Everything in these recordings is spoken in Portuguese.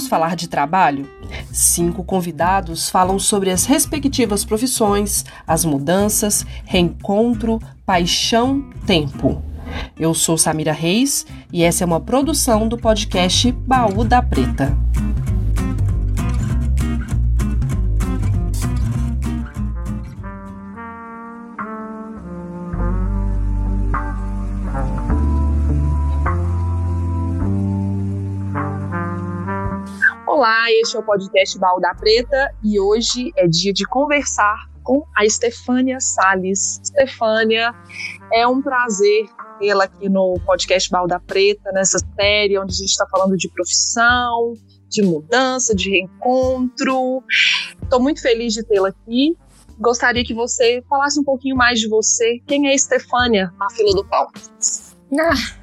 Vamos falar de trabalho? Cinco convidados falam sobre as respectivas profissões, as mudanças, reencontro, paixão, tempo. Eu sou Samira Reis e essa é uma produção do podcast Baú da Preta. Olá, este é o podcast Baú da Preta e hoje é dia de conversar com a Estefânia Sales. Estefânia, é um prazer tê-la aqui no podcast Baú da Preta, nessa série onde a gente está falando de profissão, de mudança, de reencontro. Estou muito feliz de tê-la aqui. Gostaria que você falasse um pouquinho mais de você. Quem é Estefânia na fila do pão? Ah,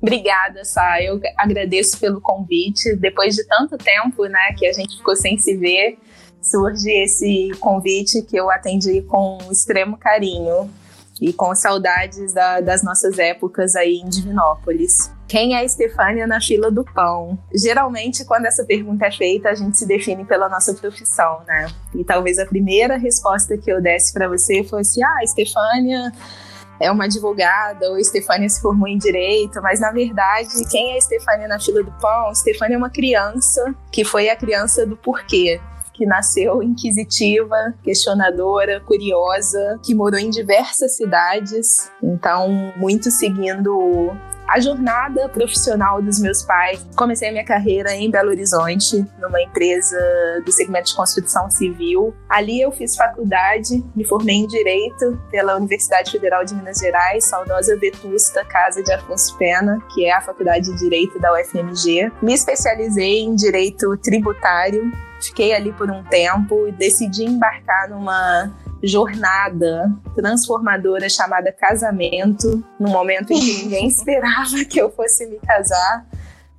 Obrigada, Sá. Eu agradeço pelo convite. Depois de tanto tempo, né, que a gente ficou sem se ver, surge esse convite que eu atendi com extremo carinho e com saudades da, das nossas épocas aí em Divinópolis. Quem é a Estefânia na fila do pão? Geralmente, quando essa pergunta é feita, a gente se define pela nossa profissão, né? E talvez a primeira resposta que eu desse para você fosse: Ah, Estefânia é uma advogada, ou Estefânia se formou em direito, mas na verdade, quem é Estefânia na fila do pão? Estefânia é uma criança que foi a criança do porquê que nasceu inquisitiva, questionadora, curiosa, que morou em diversas cidades, então muito seguindo a jornada profissional dos meus pais. Comecei a minha carreira em Belo Horizonte, numa empresa do segmento de construção civil. Ali eu fiz faculdade, me formei em Direito pela Universidade Federal de Minas Gerais, saudosa Vetusta Casa de Afonso Pena, que é a Faculdade de Direito da UFMG. Me especializei em Direito Tributário, fiquei ali por um tempo e decidi embarcar numa jornada transformadora chamada casamento, num momento em que ninguém esperava que eu fosse me casar,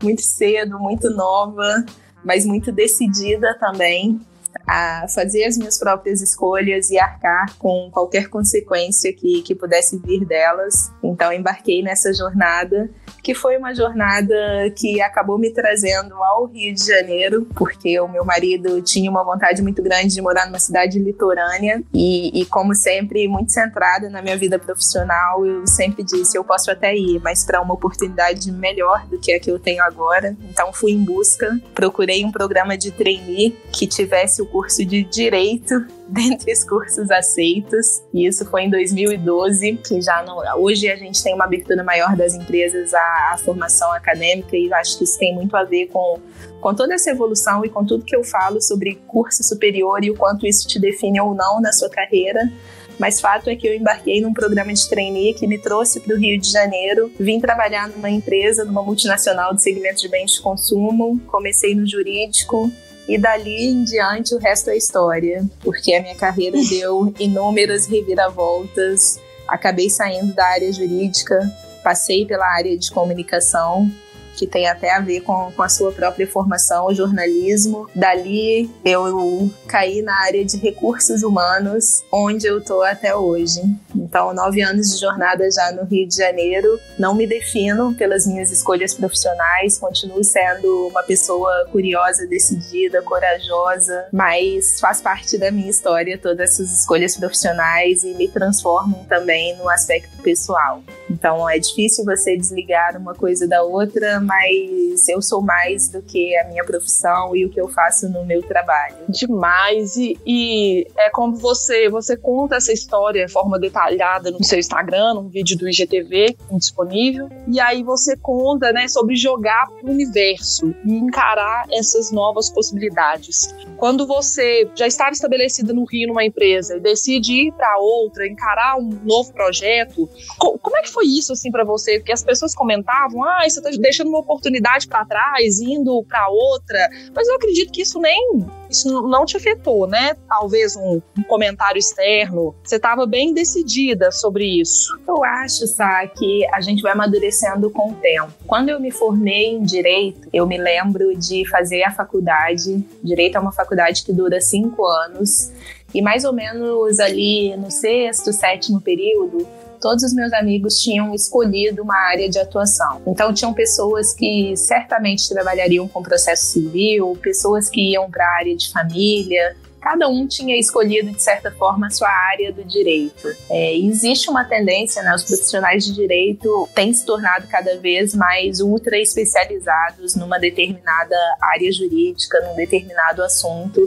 muito cedo, muito nova, mas muito decidida também a fazer as minhas próprias escolhas e arcar com qualquer consequência que, que pudesse vir delas. Então, embarquei nessa jornada que foi uma jornada que acabou me trazendo ao Rio de Janeiro, porque o meu marido tinha uma vontade muito grande de morar numa cidade litorânea e, e como sempre, muito centrada na minha vida profissional, eu sempre disse: eu posso até ir, mas para uma oportunidade melhor do que a que eu tenho agora. Então, fui em busca, procurei um programa de trainee que tivesse o curso de direito dentre os cursos aceitos. E isso foi em 2012, que já não, hoje a gente tem uma abertura maior das empresas à, à formação acadêmica e acho que isso tem muito a ver com, com toda essa evolução e com tudo que eu falo sobre curso superior e o quanto isso te define ou não na sua carreira. Mas fato é que eu embarquei num programa de trainee que me trouxe para o Rio de Janeiro. Vim trabalhar numa empresa, numa multinacional de segmento de bens de consumo. Comecei no jurídico, e dali em diante o resto é história, porque a minha carreira deu inúmeras reviravoltas. Acabei saindo da área jurídica, passei pela área de comunicação que tem até a ver com, com a sua própria formação, jornalismo. Dali eu caí na área de recursos humanos, onde eu tô até hoje. Então, nove anos de jornada já no Rio de Janeiro. Não me defino pelas minhas escolhas profissionais, continuo sendo uma pessoa curiosa, decidida, corajosa, mas faz parte da minha história todas essas escolhas profissionais e me transformam também no aspecto pessoal. Então, é difícil você desligar uma coisa da outra, mas eu sou mais do que a minha profissão e o que eu faço no meu trabalho. Demais. E, e é como você, você conta essa história de forma detalhada no seu Instagram, um vídeo do IGTV disponível. E aí você conta, né, sobre jogar pro universo e encarar essas novas possibilidades. Quando você já estava estabelecida no Rio numa empresa e decide ir para outra, encarar um novo projeto, como é que foi isso assim para você? Porque as pessoas comentavam: "Ah, você tá deixando uma oportunidade para trás, indo para outra. Mas eu acredito que isso nem isso não te afetou, né? Talvez um, um comentário externo. Você estava bem decidida sobre isso. Eu acho, Sá, que a gente vai amadurecendo com o tempo. Quando eu me formei em direito, eu me lembro de fazer a faculdade. Direito é uma faculdade que dura cinco anos E mais ou menos ali no sexto, sétimo período, todos os meus amigos tinham escolhido uma área de atuação. Então, tinham pessoas que certamente trabalhariam com processo civil, pessoas que iam para a área de família, cada um tinha escolhido, de certa forma, a sua área do direito. É, existe uma tendência, né, os profissionais de direito têm se tornado cada vez mais ultra especializados numa determinada área jurídica, num determinado assunto.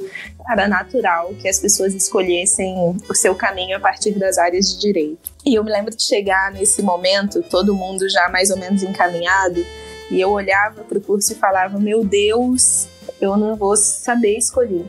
Era natural que as pessoas escolhessem o seu caminho a partir das áreas de direito. E eu me lembro de chegar nesse momento, todo mundo já mais ou menos encaminhado, e eu olhava para o curso e falava: Meu Deus, eu não vou saber escolher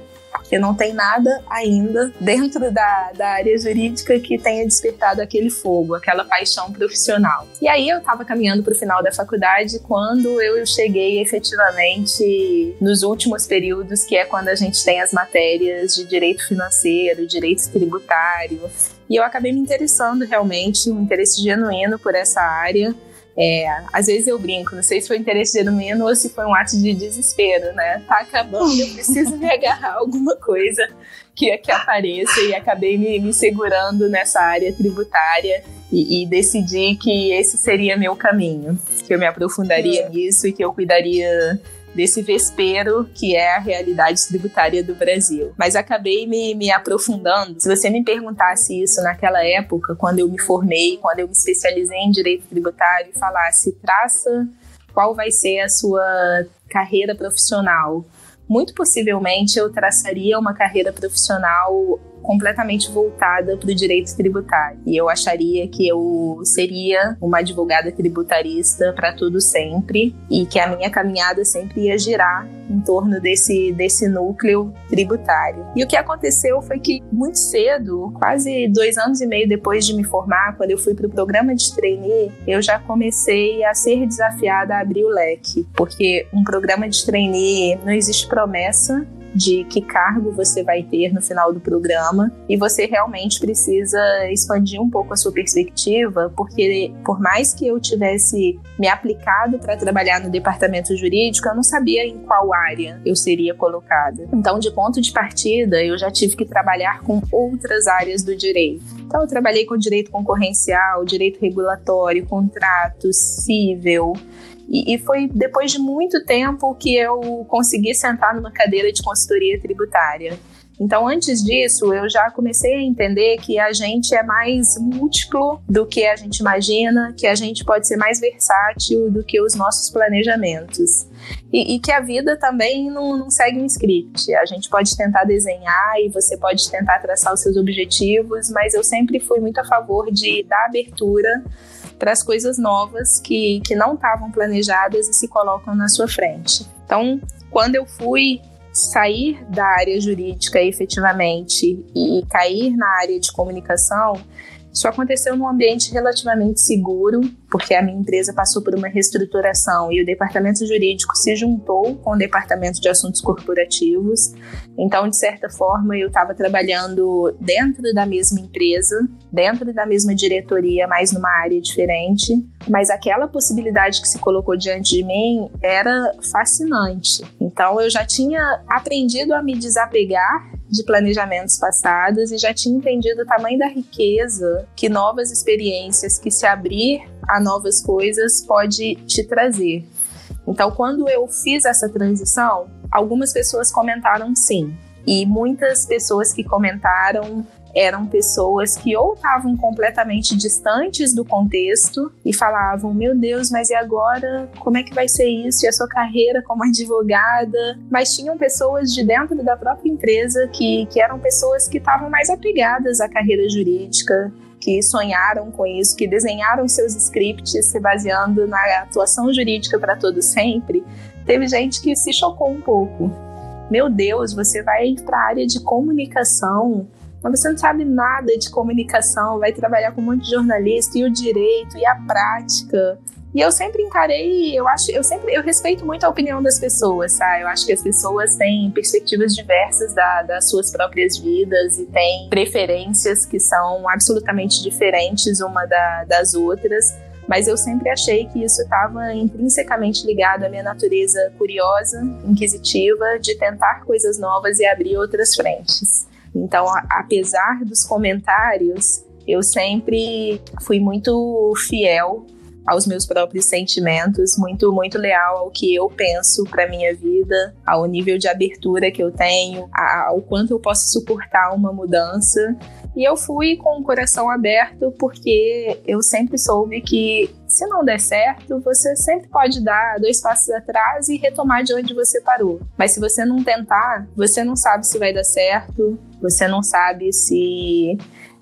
porque não tem nada ainda dentro da, da área jurídica que tenha despertado aquele fogo, aquela paixão profissional. E aí eu estava caminhando para o final da faculdade quando eu cheguei efetivamente nos últimos períodos, que é quando a gente tem as matérias de direito financeiro, direito tributário. E eu acabei me interessando realmente, um interesse genuíno por essa área. É, às vezes eu brinco, não sei se foi interesse genuíno ou se foi um ato de desespero, né? Tá acabando, eu preciso me agarrar a alguma coisa que, que apareça e acabei me, me segurando nessa área tributária e, e, decidi que esse seria meu caminho, que eu me aprofundaria é. nisso e que eu cuidaria desse vespero que é a realidade tributária do Brasil. Mas acabei me, me aprofundando. Se você me perguntasse isso naquela época, quando eu me formei, quando eu me especializei em direito tributário, e falasse, traça qual vai ser a sua carreira profissional, muito possivelmente eu traçaria uma carreira profissional completamente voltada para o direito tributário. E eu acharia que eu seria uma advogada tributarista para tudo sempre e que a minha caminhada sempre ia girar em torno desse, desse núcleo tributário. E o que aconteceu foi que muito cedo, quase dois anos e meio depois de me formar, quando eu fui para o programa de trainee, eu já comecei a ser desafiada a abrir o leque, porque um programa de trainee não existe promessa de que cargo você vai ter no final do programa e você realmente precisa expandir um pouco a sua perspectiva, porque por mais que eu tivesse me aplicado para trabalhar no departamento jurídico, eu não sabia em qual área eu seria colocada. Então, de ponto de partida, eu já tive que trabalhar com outras áreas do direito. Então, eu trabalhei com direito concorrencial, direito regulatório, contrato, civil, e, e, foi depois de muito tempo que eu consegui sentar numa cadeira de consultoria tributária. Então, antes disso, eu já comecei a entender que a gente é mais múltiplo do que a gente imagina, que a gente pode ser mais versátil do que os nossos planejamentos. E, e que a vida também não, não, segue um script. A gente pode tentar desenhar e você pode tentar traçar os seus objetivos, mas eu sempre fui muito a favor de dar abertura as coisas novas que, que não estavam planejadas e se colocam na sua frente. Então, quando eu fui sair da área jurídica efetivamente e cair na área de comunicação, isso aconteceu num ambiente relativamente seguro, porque a minha empresa passou por uma reestruturação e o departamento jurídico se juntou com o departamento de assuntos corporativos. Então, de certa forma, eu estava trabalhando dentro da mesma empresa, dentro da mesma diretoria, mas numa área diferente. Mas aquela possibilidade que se colocou diante de mim era fascinante. Então, eu já tinha aprendido a me desapegar de planejamentos passados e já tinha entendido o tamanho da riqueza que novas experiências, que se abrir a novas coisas pode te trazer. Então, quando eu fiz essa transição, algumas pessoas comentaram sim. E muitas pessoas que comentaram eram pessoas que ou estavam completamente distantes do contexto e falavam: Meu Deus, mas e agora? Como é que vai ser isso? E a sua carreira como advogada? Mas tinham pessoas de dentro da própria empresa que, que eram pessoas que estavam mais apegadas à carreira jurídica, que sonharam com isso, que desenharam seus scripts se baseando na atuação jurídica para todo sempre. Teve gente que se chocou um pouco. Meu Deus, você vai para a área de comunicação mas você não sabe nada de comunicação, vai trabalhar com um monte de jornalista e o direito e a prática. E eu sempre encarei, eu acho, eu sempre, eu respeito muito a opinião das pessoas, sabe? Eu acho que as pessoas têm perspectivas diversas da, das suas próprias vidas e têm preferências que são absolutamente diferentes uma da, das outras. Mas eu sempre achei que isso estava intrinsecamente ligado à minha natureza curiosa, inquisitiva, de tentar coisas novas e abrir outras frentes. Então, apesar dos comentários, eu sempre fui muito fiel aos meus próprios sentimentos, muito muito leal ao que eu penso para minha vida, ao nível de abertura que eu tenho, ao quanto eu posso suportar uma mudança. E eu fui com o coração aberto porque eu sempre soube que se não der certo, você sempre pode dar dois passos atrás e retomar de onde você parou. Mas se você não tentar, você não sabe se vai dar certo, você não sabe se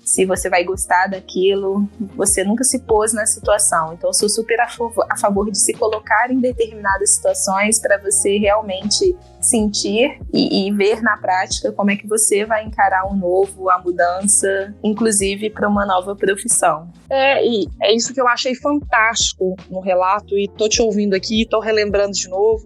se você vai gostar daquilo, você nunca se pôs na situação. Então, sou super a favor de se colocar em determinadas situações para você realmente sentir e, e, ver na prática como é que você vai encarar o novo, a mudança, inclusive para uma nova profissão. É, e é isso que eu achei fantástico no relato, e tô te ouvindo aqui, tô relembrando de novo,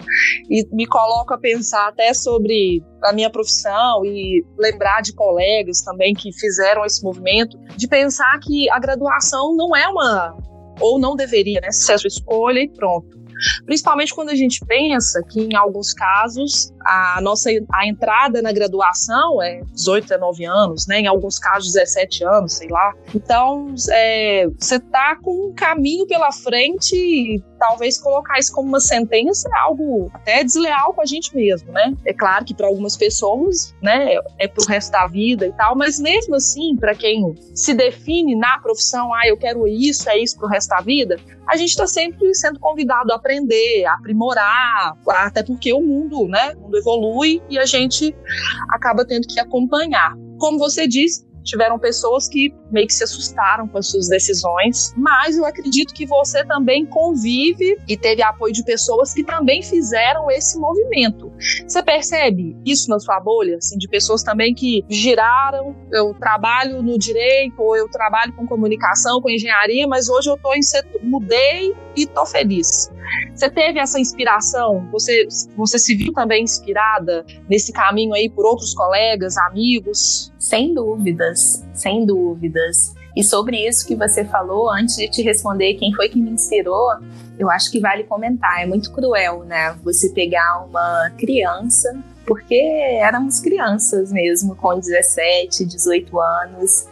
e me coloco a pensar até sobre a minha profissão e lembrar de colegas também que fizeram esse movimento, de pensar que a graduação não é uma, ou não deveria, né, sua escolha e pronto Principalmente quando a gente pensa que, em alguns casos, a nossa a entrada na graduação é 18, 19 anos, né? Em alguns casos, 17 anos, sei lá. Então, é, você tá com um caminho pela frente e talvez colocar isso como uma sentença é algo até desleal com a gente mesmo, né? É claro que para algumas pessoas, né, é pro resto da vida e tal, mas mesmo assim, para quem se define na profissão, ah, eu quero isso, é isso pro resto da vida, a gente está sempre sendo convidado a aprender, a aprimorar, até porque o mundo, né, o mundo evolui e a gente acaba tendo que acompanhar. Como você disse, tiveram pessoas que meio que se assustaram com as suas decisões, mas eu acredito que você também convive e teve apoio de pessoas que também fizeram esse movimento. Você percebe isso na sua bolha, assim, de pessoas também que giraram, eu trabalho no direito, ou eu trabalho com comunicação, com engenharia, mas hoje eu tô em setor, mudei e tô feliz. Você teve essa inspiração? Você, você se viu também inspirada nesse caminho aí por outros colegas, amigos? Sem dúvidas, sem dúvidas. E sobre isso que você falou, antes de te responder quem foi que me inspirou, eu acho que vale comentar. É muito cruel, né? Você pegar uma criança, porque éramos crianças mesmo, com 17, 18 anos,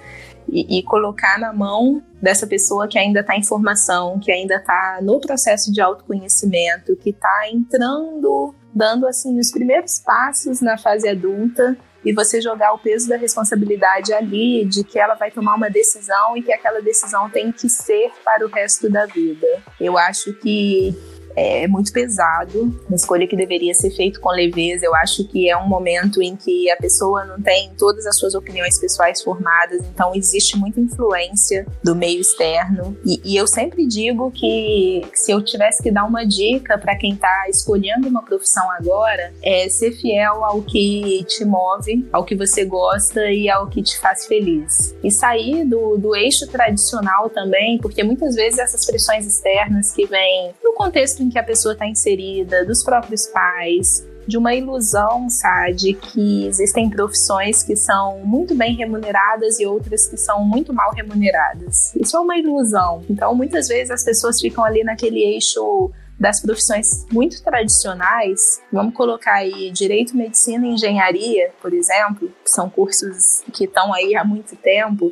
e, e colocar na mão dessa pessoa que ainda está em formação, que ainda está no processo de autoconhecimento, que está entrando, dando assim os primeiros passos na fase adulta e você jogar o peso da responsabilidade ali de que ela vai tomar uma decisão e que aquela decisão tem que ser para o resto da vida. Eu acho que é muito pesado, uma escolha que deveria ser feita com leveza. Eu acho que é um momento em que a pessoa não tem todas as suas opiniões pessoais formadas, então existe muita influência do meio externo. E, e eu sempre digo que se eu tivesse que dar uma dica para quem está escolhendo uma profissão agora, é ser fiel ao que te move, ao que você gosta e ao que te faz feliz. E sair do, do eixo tradicional também, porque muitas vezes essas pressões externas que vêm no contexto que a pessoa está inserida, dos próprios pais, de uma ilusão, sabe, de que existem profissões que são muito bem remuneradas e outras que são muito mal remuneradas. Isso é uma ilusão. Então, muitas vezes as pessoas ficam ali naquele eixo das profissões muito tradicionais, vamos colocar aí direito, medicina e engenharia, por exemplo, que são cursos que estão aí há muito tempo,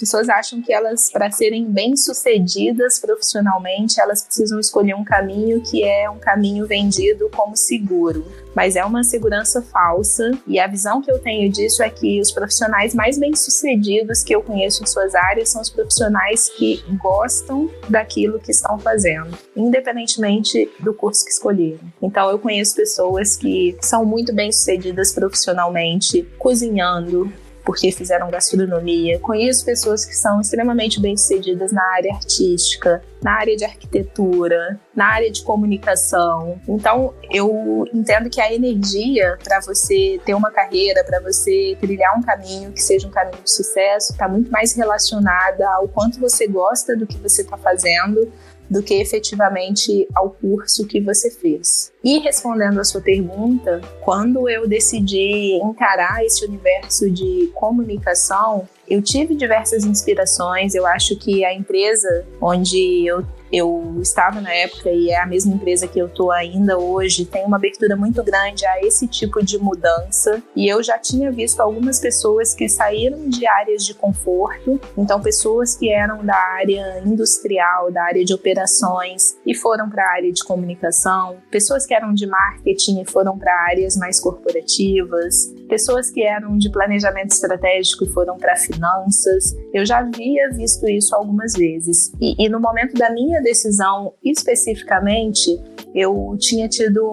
pessoas acham que elas, para serem bem-sucedidas profissionalmente, elas precisam escolher um caminho que é um caminho vendido como seguro. Mas é uma segurança falsa, e a visão que eu tenho disso é que os profissionais mais bem-sucedidos que eu conheço em suas áreas são os profissionais que gostam daquilo que estão fazendo, independentemente do curso que escolheram. Então, eu conheço pessoas que são muito bem-sucedidas profissionalmente, cozinhando, porque fizeram gastronomia. Conheço pessoas que são extremamente bem-sucedidas na área artística, na área de arquitetura, na área de comunicação. Então, eu entendo que a energia para você ter uma carreira, para você trilhar um caminho que seja um caminho de sucesso, está muito mais relacionada ao quanto você gosta do que você está fazendo do que efetivamente ao curso que você fez. E respondendo a sua pergunta, quando eu decidi encarar esse universo de comunicação, eu tive diversas inspirações. Eu acho que a empresa onde eu eu estava na época e é a mesma empresa que eu estou ainda hoje, tem uma abertura muito grande a esse tipo de mudança. E eu já tinha visto algumas pessoas que saíram de áreas de conforto, então pessoas que eram da área industrial, da área de operações e foram para a área de comunicação, pessoas que eram de marketing e foram para áreas mais corporativas, pessoas que eram de planejamento estratégico e foram para finanças. Eu já havia visto isso algumas vezes. E, e no momento da minha decisão especificamente, eu tinha tido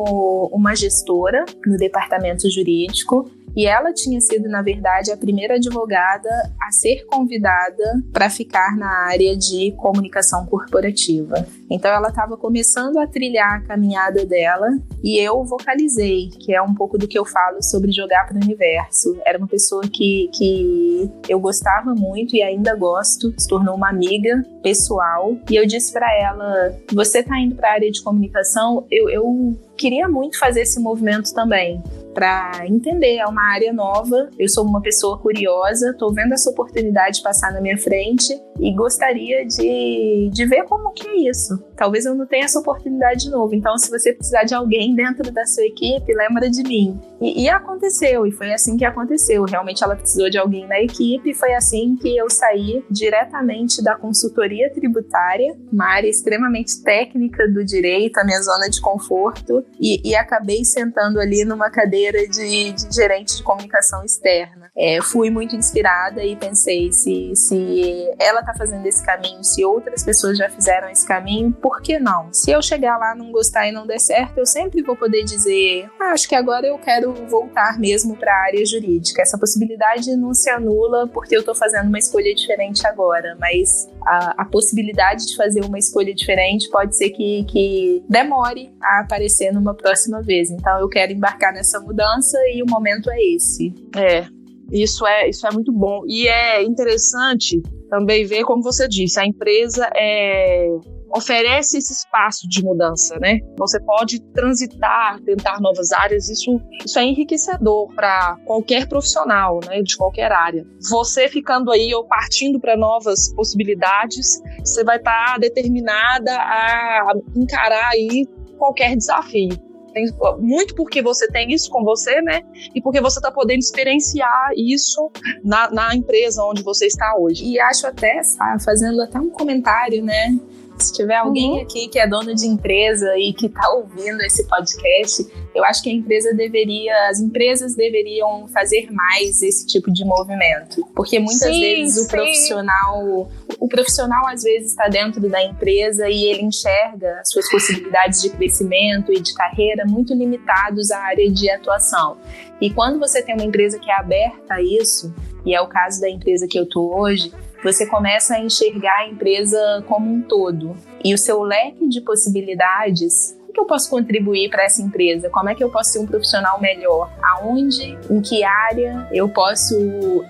uma gestora no departamento jurídico e ela tinha sido, na verdade, a primeira advogada a ser convidada para ficar na área de comunicação corporativa. Então ela estava começando a trilhar a caminhada dela e eu vocalizei, que é um pouco do que eu falo sobre jogar para o universo. Era uma pessoa que, que eu gostava muito e ainda gosto, se tornou uma amiga pessoal. E eu disse para ela: Você está indo para a área de comunicação? Eu, eu queria muito fazer esse movimento também para entender. É uma área nova, eu sou uma pessoa curiosa, estou vendo essa oportunidade passar na minha frente e gostaria de, de ver como que é isso. Talvez eu não tenha essa oportunidade de novo. Então, se você precisar de alguém dentro da sua equipe, lembra de mim. E, e aconteceu, e foi assim que aconteceu. Realmente ela precisou de alguém na equipe, e foi assim que eu saí diretamente da consultoria tributária, uma área extremamente técnica do direito, a minha zona de conforto, e, e acabei sentando ali numa cadeira de, de gerente de comunicação externa. É, fui muito inspirada e pensei se, se ela está fazendo esse caminho, se outras pessoas já fizeram esse caminho, por que não? Se eu chegar lá, não gostar e não der certo, eu sempre vou poder dizer, ah, acho que agora eu quero voltar mesmo para a área jurídica. Essa possibilidade não se anula porque eu estou fazendo uma escolha diferente agora, mas a, a, possibilidade de fazer uma escolha diferente pode ser que, que demore a aparecer numa próxima vez. Então eu quero embarcar nessa mudança e o momento é esse. É, isso é, isso é muito bom. E é interessante também ver, como você disse, a empresa é, oferece esse espaço de mudança, né? Você pode transitar, tentar novas áreas, isso, isso é enriquecedor para qualquer profissional, né, de qualquer área. Você ficando aí ou partindo para novas possibilidades, você vai estar tá determinada a encarar aí qualquer desafio. Tem, muito porque você tem isso com você, né? E porque você está podendo experienciar isso na, na empresa onde você está hoje. E acho até, fazendo até um comentário, né? Se tiver alguém uhum. aqui que é dono de empresa e que está ouvindo esse podcast, eu acho que a empresa deveria, as empresas deveriam fazer mais esse tipo de movimento, porque muitas sim, vezes o sim. profissional, o profissional às vezes está dentro da empresa e ele enxerga as suas possibilidades de crescimento e de carreira muito limitados à área de atuação. E quando você tem uma empresa que é aberta a isso, e é o caso da empresa que eu tô hoje, você começa a enxergar a empresa como um todo. E o seu leque de possibilidades que eu posso contribuir para essa empresa? Como é que eu posso ser um profissional melhor? Aonde, em que área eu posso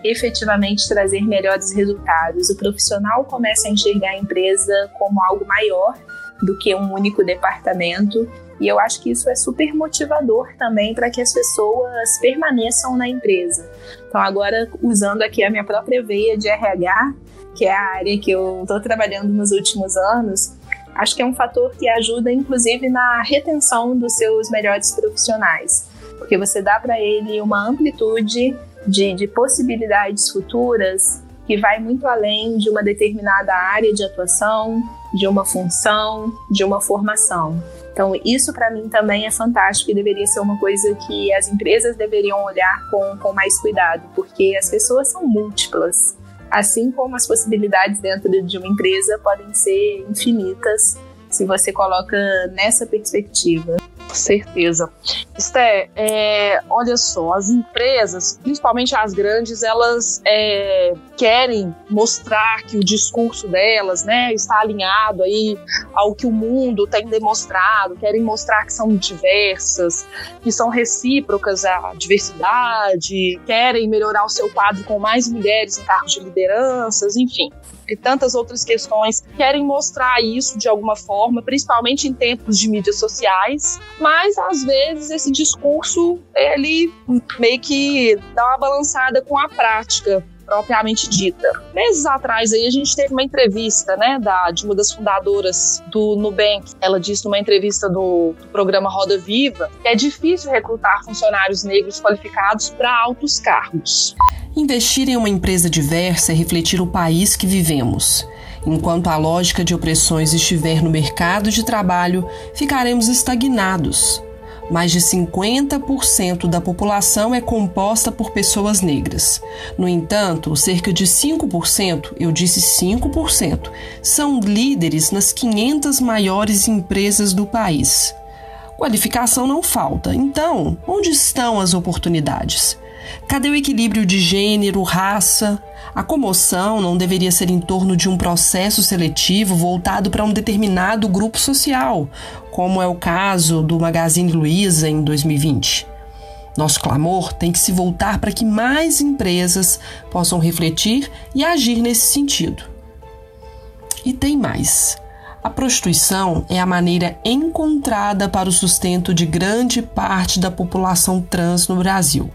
efetivamente trazer melhores resultados? O profissional começa a enxergar a empresa como algo maior do que um único departamento. E eu acho que isso é super motivador também para que as pessoas permaneçam na empresa. Então, agora, usando aqui a minha própria veia de RH, que é a área que eu estou trabalhando nos últimos anos, acho que é um fator que ajuda, inclusive, na retenção dos seus melhores profissionais. Porque você dá para ele uma amplitude de, de possibilidades futuras que vai muito além de uma determinada área de atuação, de uma função, de uma formação. Então, isso para mim também é fantástico e deveria ser uma coisa que as empresas deveriam olhar com, com mais cuidado, porque as pessoas são múltiplas. Assim como as possibilidades dentro de uma empresa podem ser infinitas se você coloca nessa perspectiva. Certeza. Esté, é, olha só, as empresas, principalmente as grandes, elas é, querem mostrar que o discurso delas né, está alinhado aí ao que o mundo tem demonstrado, querem mostrar que são diversas, que são recíprocas à diversidade, querem melhorar o seu quadro com mais mulheres em cargos de lideranças, enfim e tantas outras questões querem mostrar isso de alguma forma, principalmente em tempos de mídias sociais, mas às vezes esse discurso ele meio que dá uma balançada com a prática. Propriamente dita. Meses atrás aí a gente teve uma entrevista, né, da, de uma das fundadoras do Nubank. Ela disse numa entrevista do, do programa Roda Viva que é difícil recrutar funcionários negros qualificados para altos cargos. Investir em uma empresa diversa é refletir o país que vivemos. Enquanto a lógica de opressões estiver no mercado de trabalho, ficaremos estagnados. Mais de 50% da população é composta por pessoas negras. No entanto, cerca de 5%, eu disse 5%, são líderes nas 500 maiores empresas do país. Qualificação não falta, então, onde estão as oportunidades? Cadê o equilíbrio de gênero, raça? A comoção não deveria ser em torno de um processo seletivo voltado para um determinado grupo social, como é o caso do Magazine Luiza em 2020. Nosso clamor tem que se voltar para que mais empresas possam refletir e agir nesse sentido. E tem mais. A prostituição é a maneira encontrada para o sustento de grande parte da população trans no Brasil.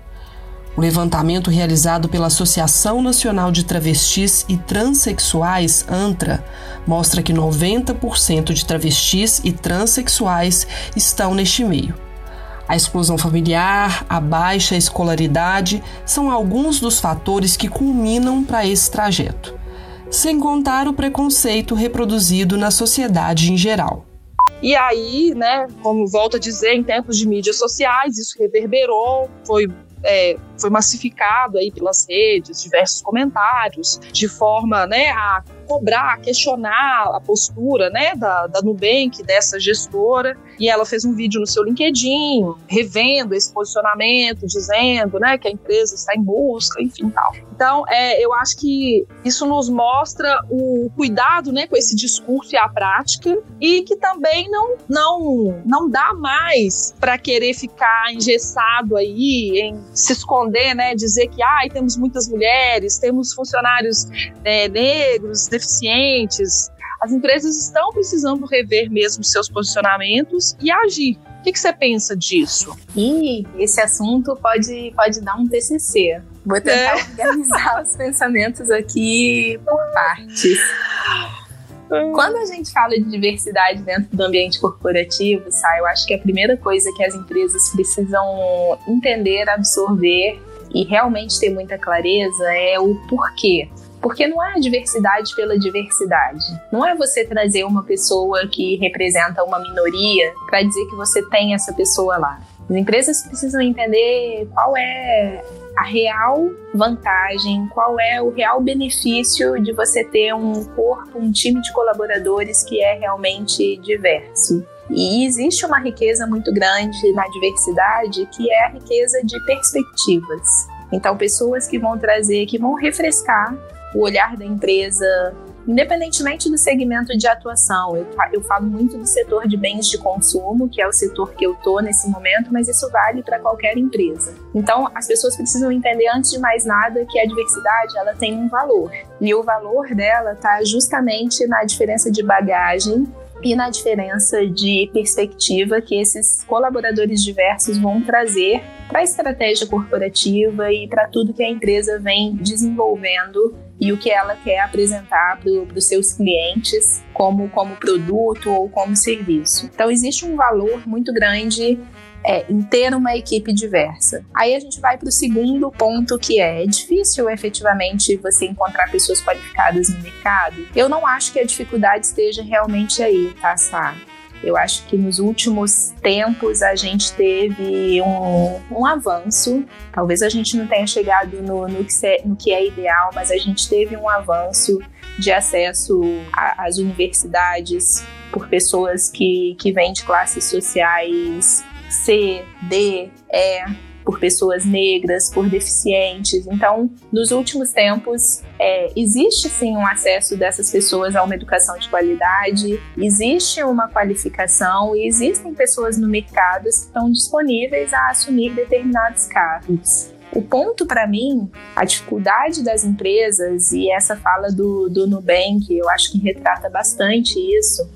O levantamento realizado pela Associação Nacional de Travestis e Transsexuais, ANTRA, mostra que 90% de travestis e transexuais estão neste meio. A exclusão familiar, a baixa escolaridade são alguns dos fatores que culminam para esse trajeto, sem contar o preconceito reproduzido na sociedade em geral. E aí, né, como volto a dizer, em tempos de mídias sociais, isso reverberou, foi é, foi massificado aí pelas redes, diversos comentários, de forma né, a cobrar, questionar a postura né, da, da Nubank, dessa gestora. E ela fez um vídeo no seu LinkedIn, revendo esse posicionamento, dizendo né, que a empresa está em busca, enfim tal. Então, é, eu acho que isso nos mostra o cuidado né, com esse discurso e a prática, e que também não, não, não dá mais para querer ficar engessado aí, em se esconder, né, dizer que ah, temos muitas mulheres, temos funcionários é, negros, deficientes. As empresas estão precisando rever mesmo seus posicionamentos e agir. O que, que você pensa disso? E esse assunto pode, pode dar um TCC. Vou tentar é. organizar os pensamentos aqui por partes. Quando a gente fala de diversidade dentro do ambiente corporativo, sai, eu acho que a primeira coisa que as empresas precisam entender, absorver e realmente ter muita clareza é o porquê porque não é a diversidade pela diversidade. Não é você trazer uma pessoa que representa uma minoria para dizer que você tem essa pessoa lá. As empresas precisam entender qual é a real vantagem, qual é o real benefício de você ter um corpo, um time de colaboradores que é realmente diverso. E existe uma riqueza muito grande na diversidade, que é a riqueza de perspectivas. Então, pessoas que vão trazer, que vão refrescar o olhar da empresa, independentemente do segmento de atuação. Eu, eu falo muito do setor de bens de consumo, que é o setor que eu estou nesse momento, mas isso vale para qualquer empresa. Então, as pessoas precisam entender, antes de mais nada, que a diversidade ela tem um valor. E o valor dela está justamente na diferença de bagagem e na diferença de perspectiva que esses colaboradores diversos vão trazer para a estratégia corporativa e para tudo que a empresa vem desenvolvendo e o que ela quer apresentar para os seus clientes como, como produto ou como serviço. Então, existe um valor muito grande é, em ter uma equipe diversa. Aí a gente vai para o segundo ponto, que é, é difícil efetivamente você encontrar pessoas qualificadas no mercado. Eu não acho que a dificuldade esteja realmente aí, tá, Sá? Eu acho que nos últimos tempos a gente teve um, um avanço. Talvez a gente não tenha chegado no, no, que é, no, que é, ideal, mas a gente teve um avanço de acesso às universidades por pessoas que, que vêm de classes sociais C, D, E, por pessoas negras, por deficientes. Então, nos últimos tempos, é, existe sim um acesso dessas pessoas a uma educação de qualidade, existe uma qualificação e existem pessoas no mercado que estão disponíveis a assumir determinados cargos. O ponto para mim, a dificuldade das empresas, e essa fala do, do Nubank, eu acho que retrata bastante isso,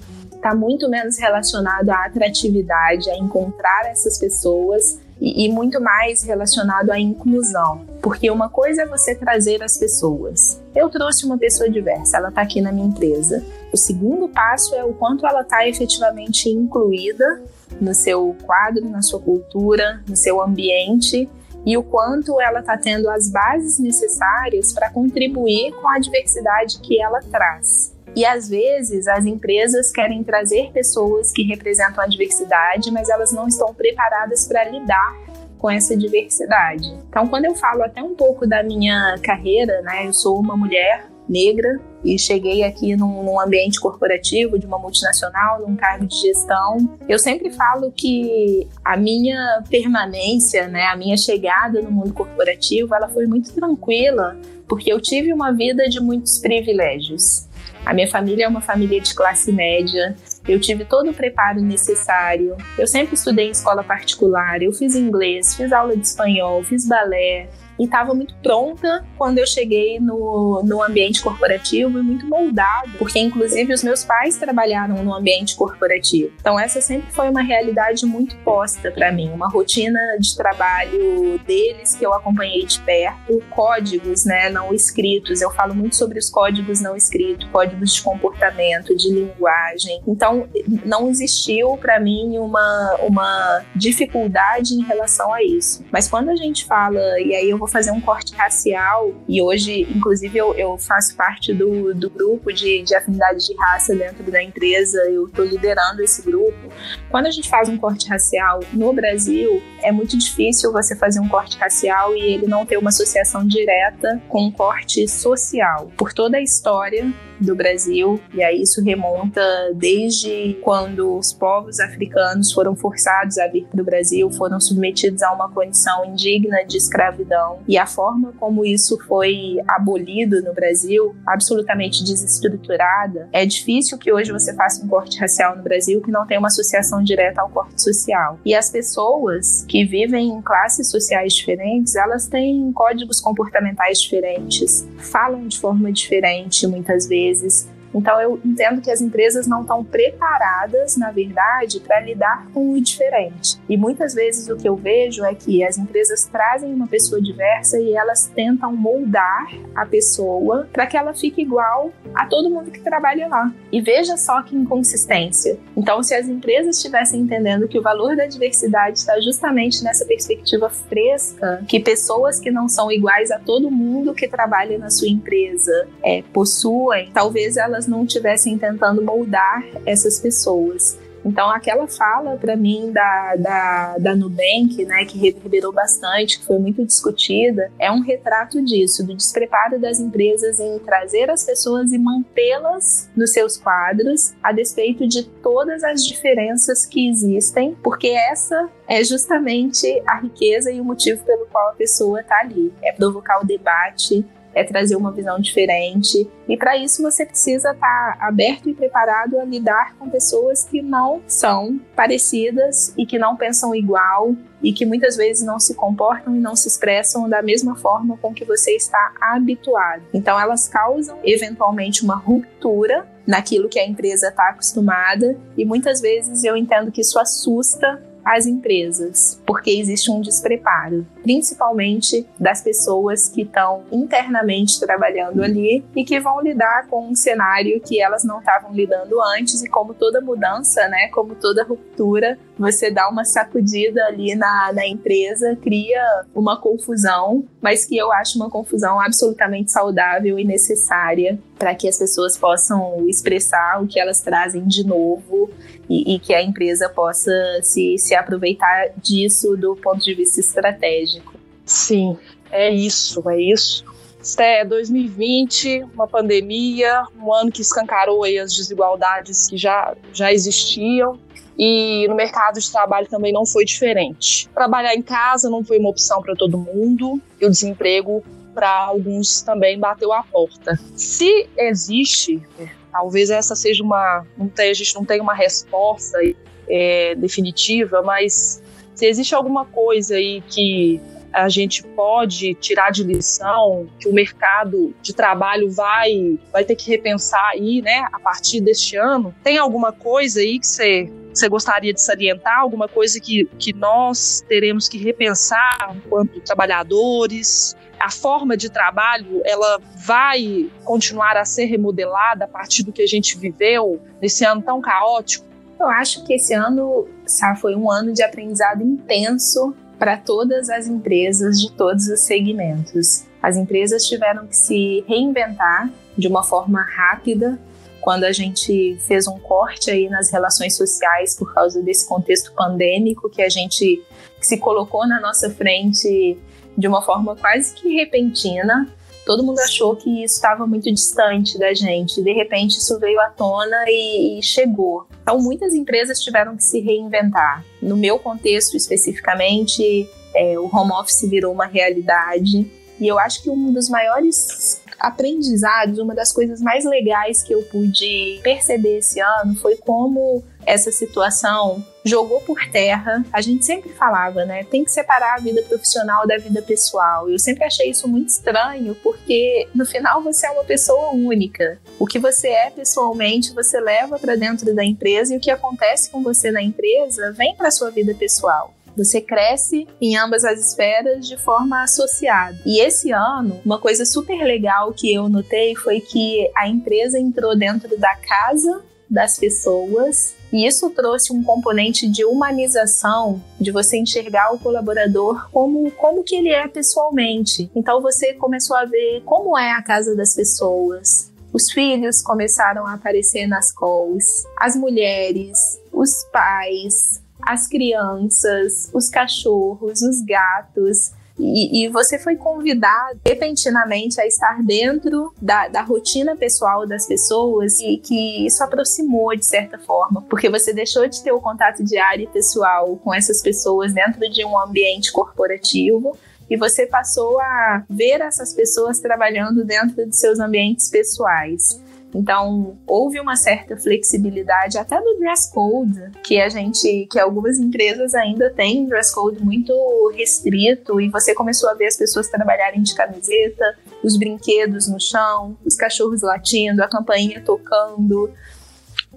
está muito menos relacionado à atratividade, a encontrar essas pessoas e, e muito mais relacionado à inclusão. Porque uma coisa é você trazer as pessoas. Eu trouxe uma pessoa diversa, ela está aqui na minha empresa. O segundo passo é o quanto ela está efetivamente incluída no seu quadro, na sua cultura, no seu ambiente e o quanto ela está tendo as bases necessárias para contribuir com a diversidade que ela traz. E às vezes as empresas querem trazer pessoas que representam a diversidade, mas elas não estão preparadas para lidar com essa diversidade. Então, quando eu falo até um pouco da minha carreira, né, eu sou uma mulher negra e cheguei aqui num, num, ambiente corporativo de uma multinacional, num cargo de gestão. Eu sempre falo que a minha permanência, né, a minha chegada no mundo corporativo, ela foi muito tranquila, porque eu tive uma vida de muitos privilégios. A minha família é uma família de classe média. Eu tive todo o preparo necessário. Eu sempre estudei em escola particular. Eu fiz inglês, fiz aula de espanhol, fiz balé, e estava muito pronta quando eu cheguei no, no ambiente corporativo e muito moldada, porque inclusive os meus pais trabalharam no ambiente corporativo. Então essa sempre foi uma realidade muito posta para mim, uma rotina de trabalho deles que eu acompanhei de perto, códigos, né, não escritos. Eu falo muito sobre os códigos não escritos, códigos de comportamento, de linguagem. Então não existiu para mim uma uma dificuldade em relação a isso. Mas quando a gente fala e aí eu vou vou fazer um corte racial, e hoje, inclusive, eu, eu faço parte do, do grupo de, de afinidade de raça dentro da empresa, eu estou liderando esse grupo. Quando a gente faz um corte racial no Brasil, é muito difícil você fazer um corte racial e ele não ter uma associação direta com um corte social. Por toda a história do Brasil, e aí isso remonta desde quando os povos africanos foram forçados a vir para o Brasil, foram submetidos a uma condição indigna de escravidão, e a forma como isso foi abolido no Brasil, absolutamente desestruturada, é difícil que hoje você faça um corte racial no Brasil que não tenha uma associação direta ao corte social. E as pessoas que vivem em classes sociais diferentes, elas têm códigos comportamentais diferentes, falam de forma diferente muitas vezes vezes então eu entendo que as empresas não estão preparadas, na verdade, para lidar com o diferente. E muitas vezes o que eu vejo é que as empresas trazem uma pessoa diversa e elas tentam moldar a pessoa para que ela fique igual a todo mundo que trabalha lá. E veja só que inconsistência. Então, se as empresas estivessem entendendo que o valor da diversidade está justamente nessa perspectiva fresca, que pessoas que não são iguais a todo mundo que trabalha na sua empresa é, possuem, talvez elas não estivessem tentando moldar essas pessoas. Então, aquela fala para mim da, da, da Nubank, né, que reverberou bastante, que foi muito discutida, é um retrato disso, do despreparo das empresas em trazer as pessoas e mantê-las nos seus quadros, a despeito de todas as diferenças que existem, porque essa é justamente a riqueza e o motivo pelo qual a pessoa está ali. É provocar o debate, é trazer uma visão diferente. E para isso você precisa estar tá aberto e preparado a lidar com pessoas que não são parecidas e que não pensam igual e que muitas vezes não se comportam e não se expressam da mesma forma com que você está habituado. Então elas causam eventualmente uma ruptura naquilo que a empresa está acostumada e muitas vezes eu entendo que isso assusta as empresas, porque existe um despreparo, principalmente das pessoas que estão internamente trabalhando ali e que vão lidar com um cenário que elas não estavam lidando antes e como toda mudança, né, como toda ruptura, você dá uma sacudida ali na, na empresa, cria uma confusão, mas que eu acho uma confusão absolutamente saudável e necessária para que as pessoas possam expressar o que elas trazem de novo e, e, que a empresa possa se, se aproveitar disso do ponto de vista estratégico. Sim, é isso, é isso. É 2020, uma pandemia, um ano que escancarou as desigualdades que já, já existiam e no mercado de trabalho também não foi diferente. Trabalhar em casa não foi uma opção para todo mundo e o desemprego para alguns também bateu a porta. Se existe, talvez essa seja uma, a gente não tem uma resposta é, definitiva, mas se existe alguma coisa aí que a gente pode tirar de lição, que o mercado de trabalho vai, vai ter que repensar aí, né, a partir deste ano, tem alguma coisa aí que você você gostaria de salientar? Alguma coisa que, que nós teremos que repensar enquanto trabalhadores? A forma de trabalho, ela vai continuar a ser remodelada a partir do que a gente viveu nesse ano tão caótico? Eu acho que esse ano sabe, foi um ano de aprendizado intenso para todas as empresas de todos os segmentos. As empresas tiveram que se reinventar de uma forma rápida quando a gente fez um corte aí nas relações sociais por causa desse contexto pandêmico que a gente se colocou na nossa frente de uma forma quase que repentina. Todo mundo achou que isso estava muito distante da gente. De repente, isso veio à tona e, e chegou. Então, muitas empresas tiveram que se reinventar. No meu contexto especificamente, é, o home office virou uma realidade. E eu acho que um dos maiores aprendizados, uma das coisas mais legais que eu pude perceber esse ano foi como essa situação jogou por terra. A gente sempre falava, né? Tem que separar a vida profissional da vida pessoal. Eu sempre achei isso muito estranho, porque no final você é uma pessoa única. O que você é pessoalmente, você leva para dentro da empresa e o que acontece com você na empresa vem para sua vida pessoal. Você cresce em ambas as esferas de forma associada. E esse ano, uma coisa super legal que eu notei foi que a empresa entrou dentro da casa das pessoas e isso trouxe um componente de humanização, de você enxergar o colaborador como, como que ele é pessoalmente. Então você começou a ver como é a casa das pessoas. Os filhos começaram a aparecer nas calls, as mulheres, os pais, as crianças, os cachorros, os gatos. E, e, você foi convidado repentinamente a estar dentro da, da, rotina pessoal das pessoas e que isso aproximou de certa forma, porque você deixou de ter o contato diário e pessoal com essas pessoas dentro de um ambiente corporativo e você passou a ver essas pessoas trabalhando dentro de seus ambientes pessoais. Então, houve uma certa flexibilidade até do dress code, que a gente, que algumas empresas ainda têm um dress code muito restrito e você começou a ver as pessoas trabalharem de camiseta, os brinquedos no chão, os cachorros latindo, a campainha tocando.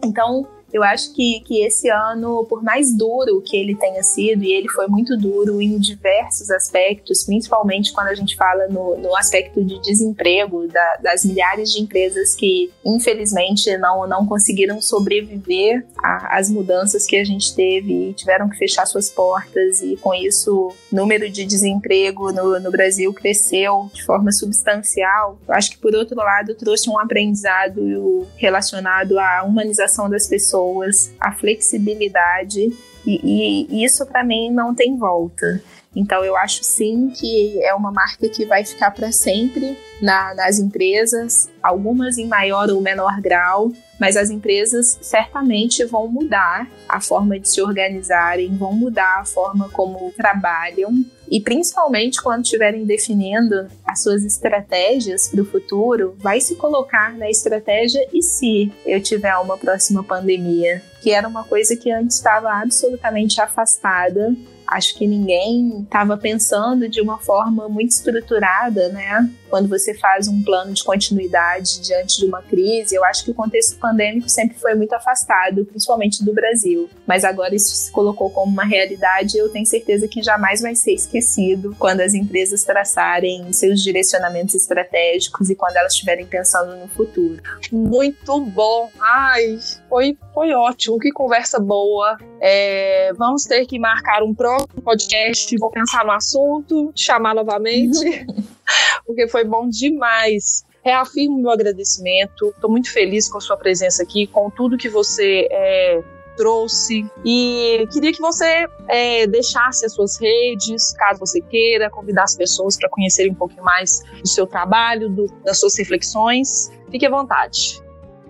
Então, eu acho que, que esse ano, por mais duro que ele tenha sido, e ele foi muito duro em diversos aspectos, principalmente quando a gente fala no, no aspecto de desemprego, da, das milhares de empresas que, infelizmente, não, não conseguiram sobreviver às mudanças que a gente teve e tiveram que fechar suas portas, e com isso, o número de desemprego no, no Brasil cresceu de forma substancial. Eu acho que, por outro lado, trouxe um aprendizado relacionado à humanização das pessoas pessoas, a flexibilidade, e, e isso para mim não tem volta. Então eu acho sim que é uma marca que vai ficar para sempre na, nas empresas, algumas em maior ou menor grau, mas as empresas certamente vão mudar a forma de se organizarem, vão mudar a forma como trabalham e principalmente quando estiverem definindo as suas estratégias para o futuro, vai se colocar na estratégia e se eu tiver uma próxima pandemia, que era uma coisa que antes estava absolutamente afastada acho que ninguém estava pensando de uma forma muito estruturada, né? Quando você faz um plano de continuidade diante de uma crise, eu acho que o contexto pandêmico sempre foi muito afastado, principalmente do Brasil. Mas agora isso se colocou como uma realidade e eu tenho certeza que jamais vai ser esquecido quando as empresas traçarem seus direcionamentos estratégicos e quando elas estiverem pensando no futuro. Muito bom! Ai, foi, foi ótimo, que conversa boa. É, vamos ter que marcar um próximo podcast, vou pensar no assunto, chamar novamente, porque foi bom demais. Reafirmo meu agradecimento, estou muito feliz com a sua presença aqui, com tudo que você é, trouxe. E queria que você é, deixasse as suas redes, caso você queira, convidar as pessoas para conhecerem um pouquinho mais do seu trabalho, do, das suas reflexões. Fique à vontade.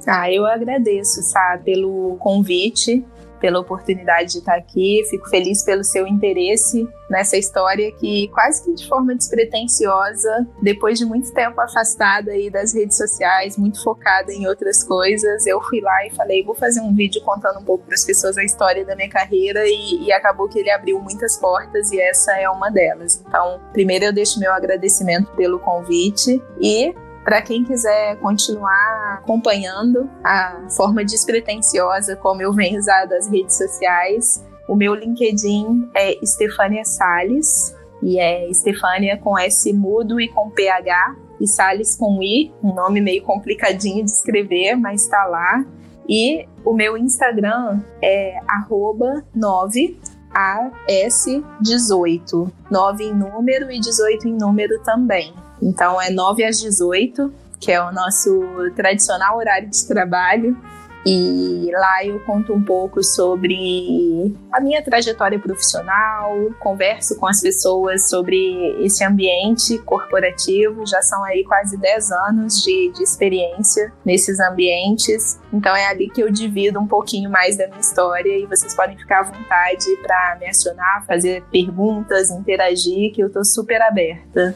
Ah, eu agradeço, sabe, pelo convite pela oportunidade de estar aqui. Fico feliz pelo seu interesse nessa história que quase que de forma despretensiosa, depois de muito tempo afastada aí das redes sociais, muito focada em outras coisas, eu fui lá e falei, vou fazer um vídeo contando um pouco para as pessoas a história da minha carreira e, e acabou que ele abriu muitas portas e essa é uma delas. Então, primeiro eu deixo meu agradecimento pelo convite e para quem quiser continuar acompanhando a forma despretensiosa como eu venho usado as redes sociais, o meu LinkedIn é Estefânia Sales e é Estefânia com S mudo e com PH e Sales com I, um nome meio complicadinho de escrever, mas está lá. E o meu Instagram é arroba 9AS18. 9 em número e 18 em número também. Então é 9 às 18, que é o nosso tradicional horário de trabalho. E lá eu conto um pouco sobre a minha trajetória profissional, converso com as pessoas sobre esse ambiente corporativo. Já são aí quase 10 anos de, de experiência nesses ambientes. Então é ali que eu divido um pouquinho mais da minha história e vocês podem ficar à vontade para me acionar, fazer perguntas, interagir, que eu estou super aberta.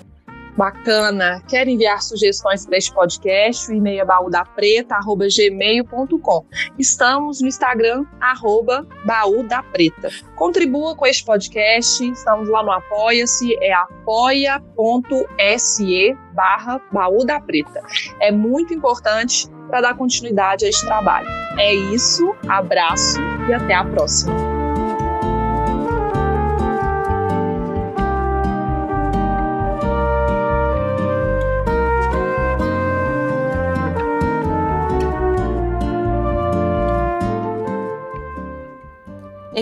Bacana. Quer enviar sugestões para este podcast? O e-mail é baúdapreta.gmail.com. Estamos no Instagram, arroba baúdapreta. Contribua com este podcast. Estamos lá no Apoia-se, é apoia.se barra baúdapreta. É muito importante para dar continuidade a este trabalho. É isso, abraço e até a próxima.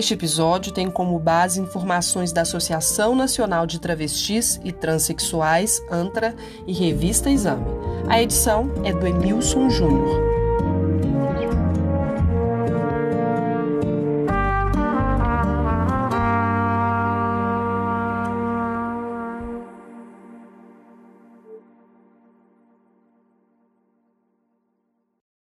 Este episódio tem como base informações da Associação Nacional de Travestis e Transsexuais, ANTRA, e Revista Exame. A edição é do Emilson Júnior.